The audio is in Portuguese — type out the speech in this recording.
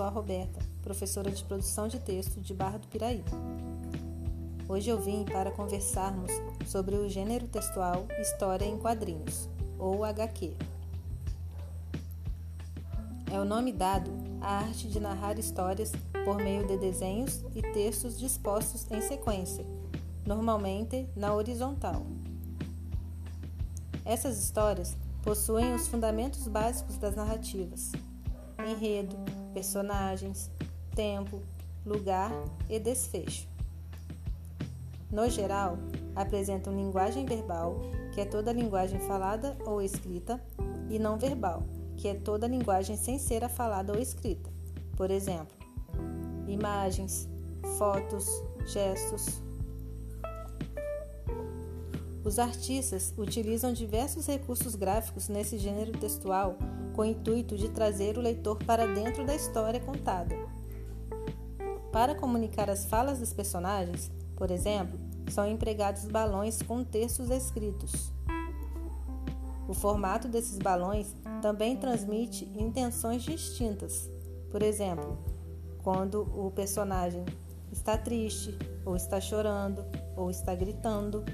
sou a Roberta, professora de produção de texto de Barra do Piraí. Hoje eu vim para conversarmos sobre o gênero textual História em Quadrinhos, ou HQ. É o nome dado à arte de narrar histórias por meio de desenhos e textos dispostos em sequência, normalmente na horizontal. Essas histórias possuem os fundamentos básicos das narrativas: enredo, personagens, tempo, lugar e desfecho. No geral, apresentam linguagem verbal, que é toda linguagem falada ou escrita, e não verbal, que é toda linguagem sem ser a falada ou escrita. Por exemplo, imagens, fotos, gestos. Os artistas utilizam diversos recursos gráficos nesse gênero textual com o intuito de trazer o leitor para dentro da história contada. Para comunicar as falas dos personagens, por exemplo, são empregados balões com textos escritos. O formato desses balões também transmite intenções distintas. Por exemplo, quando o personagem está triste, ou está chorando, ou está gritando.